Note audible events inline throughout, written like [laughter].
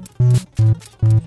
Thank you.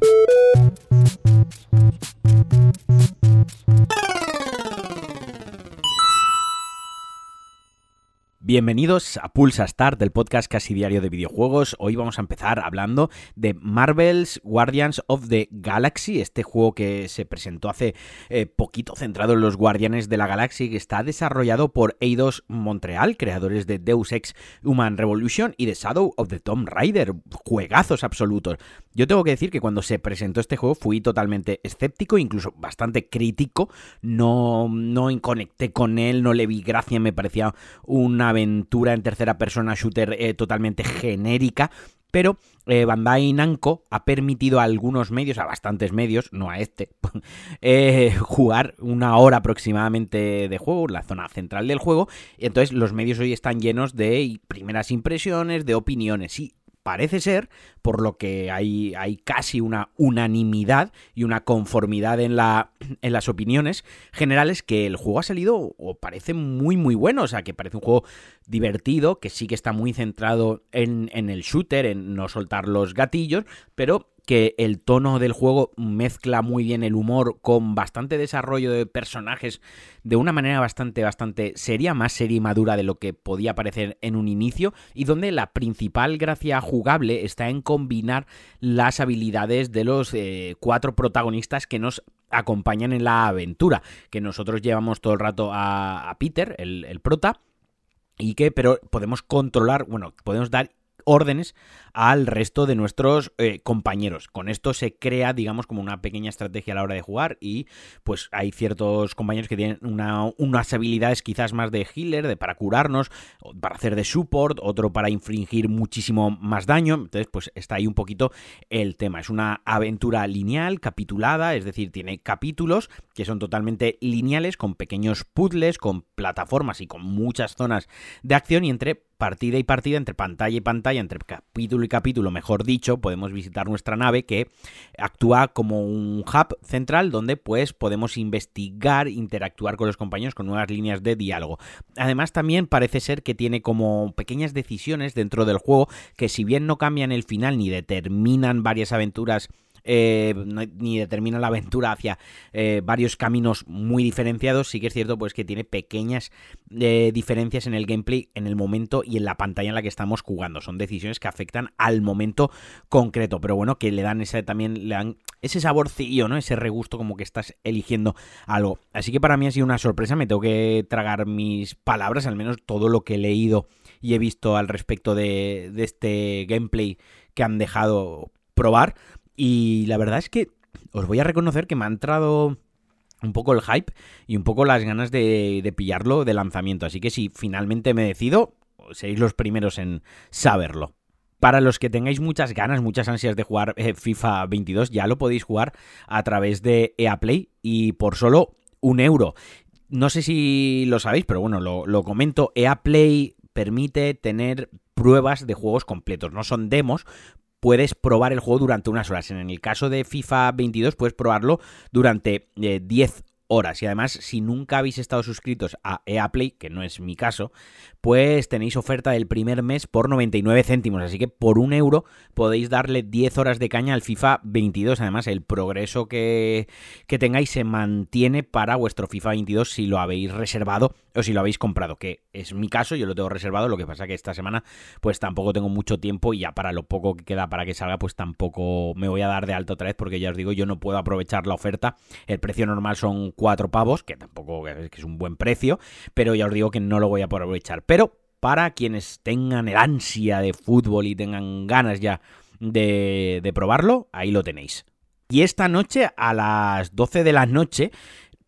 Bienvenidos a Pulsa Start, del podcast casi diario de videojuegos. Hoy vamos a empezar hablando de Marvel's Guardians of the Galaxy, este juego que se presentó hace eh, poquito centrado en los Guardianes de la Galaxia, que está desarrollado por Eidos Montreal, creadores de Deus Ex Human Revolution y de Shadow of the Tomb Raider. Juegazos absolutos. Yo tengo que decir que cuando se presentó este juego fui totalmente escéptico, incluso bastante crítico. No, no conecté con él, no le vi gracia, me parecía una aventura en tercera persona shooter eh, totalmente genérica, pero eh, Bandai Namco ha permitido a algunos medios, a bastantes medios, no a este, [laughs] eh, jugar una hora aproximadamente de juego, la zona central del juego, y entonces los medios hoy están llenos de primeras impresiones, de opiniones, y parece ser, por lo que hay, hay casi una unanimidad y una conformidad en, la, [clears throat] en las opiniones generales, que el juego ha salido o parece muy muy bueno, o sea, que parece un juego divertido, que sí que está muy centrado en, en el shooter, en no soltar los gatillos, pero que el tono del juego mezcla muy bien el humor con bastante desarrollo de personajes de una manera bastante, bastante seria, más seria y madura de lo que podía parecer en un inicio, y donde la principal gracia jugable está en combinar las habilidades de los eh, cuatro protagonistas que nos acompañan en la aventura, que nosotros llevamos todo el rato a, Peter, el, el prota, y que pero podemos controlar, bueno, podemos dar órdenes al resto de nuestros eh, compañeros. Con esto se crea, digamos, como una pequeña estrategia a la hora de jugar y pues hay ciertos compañeros que tienen una, unas habilidades quizás más de healer, de para curarnos, para hacer de support, otro para infringir muchísimo más daño. Entonces, pues está ahí un poquito el tema. Es una aventura lineal, capitulada, es decir, tiene capítulos que son totalmente lineales, con pequeños puzzles, con plataformas y con muchas zonas de acción y entre partida y partida, entre pantalla y pantalla, entre capítulo y capítulo, mejor dicho, podemos visitar nuestra nave que actúa como un hub central donde pues podemos investigar, interactuar con los compañeros con nuevas líneas de diálogo. Además también parece ser que tiene como pequeñas decisiones dentro del juego que si bien no cambian el final ni determinan varias aventuras eh, ni determina la aventura hacia eh, varios caminos muy diferenciados, sí que es cierto pues que tiene pequeñas eh, diferencias en el gameplay, en el momento y en la pantalla en la que estamos jugando. Son decisiones que afectan al momento concreto, pero bueno, que le dan ese también le dan ese saborcillo, ¿no? Ese regusto como que estás eligiendo algo. Así que para mí ha sido una sorpresa, me tengo que tragar mis palabras, al menos todo lo que he leído y he visto al respecto de, de este gameplay que han dejado probar. Y la verdad es que os voy a reconocer que me ha entrado un poco el hype y un poco las ganas de, pillarlo de lanzamiento. Así que si finalmente me decido, seréis los primeros en saberlo. Para los que tengáis muchas ganas, muchas ansias de jugar eh, FIFA 22, ya lo podéis jugar a través de EA Play y por solo un euro. No sé si lo sabéis, pero bueno, lo, lo comento. EA Play permite tener pruebas de juegos completos. No son demos, puedes probar el juego durante unas horas. En el caso de FIFA 22 puedes probarlo durante 10 eh, horas. Y además, si nunca habéis estado suscritos a EA Play, que no es mi caso, pues tenéis oferta del primer mes por 99 céntimos. Así que por un euro podéis darle 10 horas de caña al FIFA 22. Además, el progreso que, que tengáis se mantiene para vuestro FIFA 22 si lo habéis reservado o si lo habéis comprado, que es mi caso, yo lo tengo reservado. Lo que pasa que esta semana, pues tampoco tengo mucho tiempo y ya para lo poco que queda para que salga, pues tampoco me voy a dar de alto otra vez porque ya os digo, yo no puedo aprovechar la oferta. El precio normal son cuatro pavos, que tampoco es que es un buen precio, pero ya os digo que no lo voy a aprovechar. Pero para quienes tengan el ansia de fútbol y tengan ganas ya de, de probarlo, ahí lo tenéis. Y esta noche a las 12 de la noche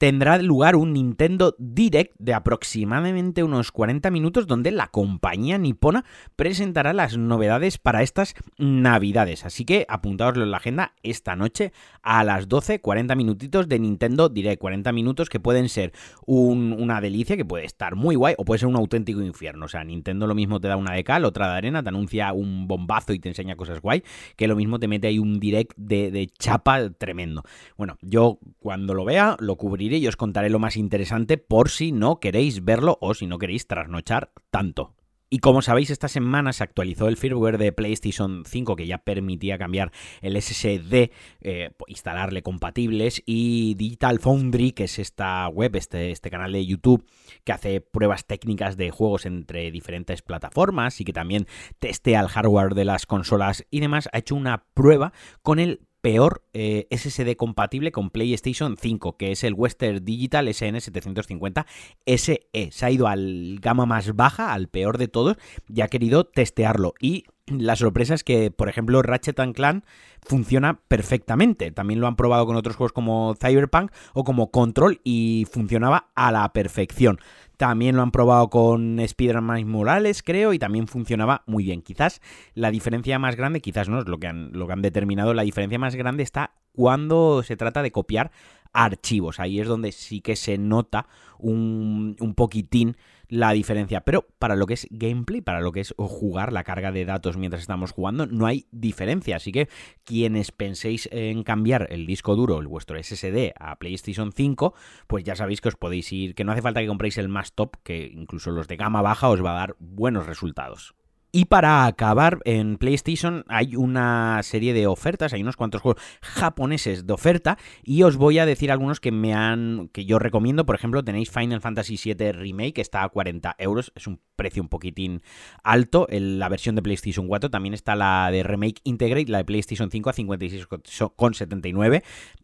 tendrá lugar un Nintendo Direct de aproximadamente unos 40 minutos donde la compañía nipona presentará las novedades para estas navidades. Así que apuntaoslo en la agenda esta noche a las 12, 40 minutitos de Nintendo Direct. 40 minutos que pueden ser una delicia, que puede estar muy guay, o puede ser un auténtico infierno. O sea, Nintendo lo mismo te da una de cal, otra de arena, te anuncia un bombazo y te enseña cosas guay, que lo mismo te mete ahí un Direct de, de chapa tremendo. Bueno, yo cuando lo vea lo cubriré y os contaré lo más interesante por si no queréis verlo o si no queréis trasnochar tanto. Y como sabéis, esta semana se actualizó el firmware de PlayStation 5 que ya permitía cambiar el SSD, eh, instalarle compatibles y Digital Foundry, que es esta web, este, este canal de YouTube que hace pruebas técnicas de juegos entre diferentes plataformas y que también testea el hardware de las consolas y demás, ha hecho una prueba con el peor eh, SSD compatible con PlayStation 5, que es el Western Digital SN750 SE. Se ha ido al gama más baja, al peor de todos, y ha querido testearlo. Y la sorpresa es que, por ejemplo, Ratchet Clan funciona perfectamente. También lo han probado con otros juegos como Cyberpunk o como Control y funcionaba a la perfección. También lo han probado con Spider-Man Morales, creo, y también funcionaba muy bien. Quizás la diferencia más grande, quizás no es lo que han, lo que han determinado, la diferencia más grande está cuando se trata de copiar archivos. Ahí es donde sí que se nota un, un poquitín la diferencia. Pero para lo que es gameplay, para lo que es jugar la carga de datos mientras estamos jugando, no hay diferencia. Así que quienes penséis en cambiar el disco duro, el vuestro SSD, a PlayStation 5, pues ya sabéis que os podéis ir, que no hace falta que compréis el más top, que incluso los de gama baja os va a dar buenos resultados. Y para acabar, en PlayStation hay una serie de ofertas, hay unos cuantos juegos japoneses de oferta y os voy a decir algunos que me han que yo recomiendo. Por ejemplo, tenéis Final Fantasy VII Remake, está a 40 euros, es un precio un poquitín alto. En la versión de PlayStation 4 también está la de Remake Integrate, la de PlayStation 5 a 56,79.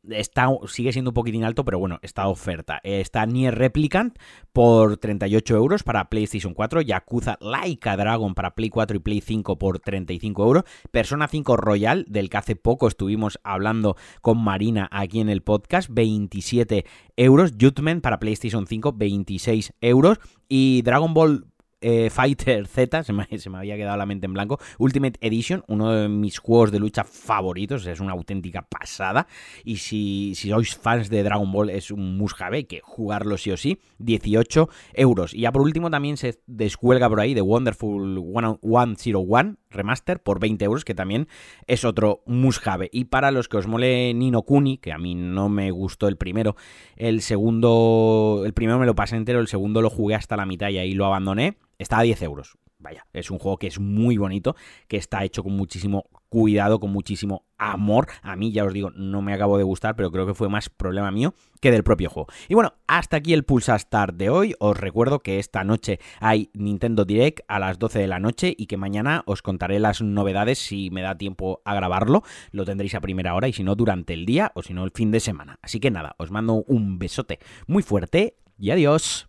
Está, sigue siendo un poquitín alto, pero bueno, está oferta. Está Nier Replicant por 38 euros para PlayStation 4, Yakuza Laika Dragon para Play 4 4 y Play 5 por 35 euros. Persona 5 Royal, del que hace poco estuvimos hablando con Marina aquí en el podcast, 27 euros. Jutman para PlayStation 5, 26 euros. Y Dragon Ball eh, Fighter Z, se me, había quedado la mente en blanco, Ultimate Edition, uno de mis juegos de lucha favoritos, es una auténtica pasada. Y si, sois fans de Dragon Ball, es un must que jugarlo sí o sí, 18 euros. Y ya por último también se descuelga por ahí de Wonderful 101 Remaster por 20 euros, que también es otro must Y para los que os mole Nino Kuni, que a mí no me gustó el primero, el segundo, el primero me lo pasé entero, el segundo lo jugué hasta la mitad y ahí lo abandoné está a 10 euros. Vaya, es un juego que es muy bonito, que está hecho con muchísimo cuidado, con muchísimo amor. A mí, ya os digo, no me acabo de gustar, pero creo que fue más problema mío que del propio juego. Y bueno, hasta aquí el Pulsa Start de hoy. Os recuerdo que esta noche hay Nintendo Direct a las 12 de la noche y que mañana os contaré las novedades si me da tiempo a grabarlo. Lo tendréis a primera hora y si no durante el día o si no el fin de semana. Así que nada, os mando un besote muy fuerte y adiós.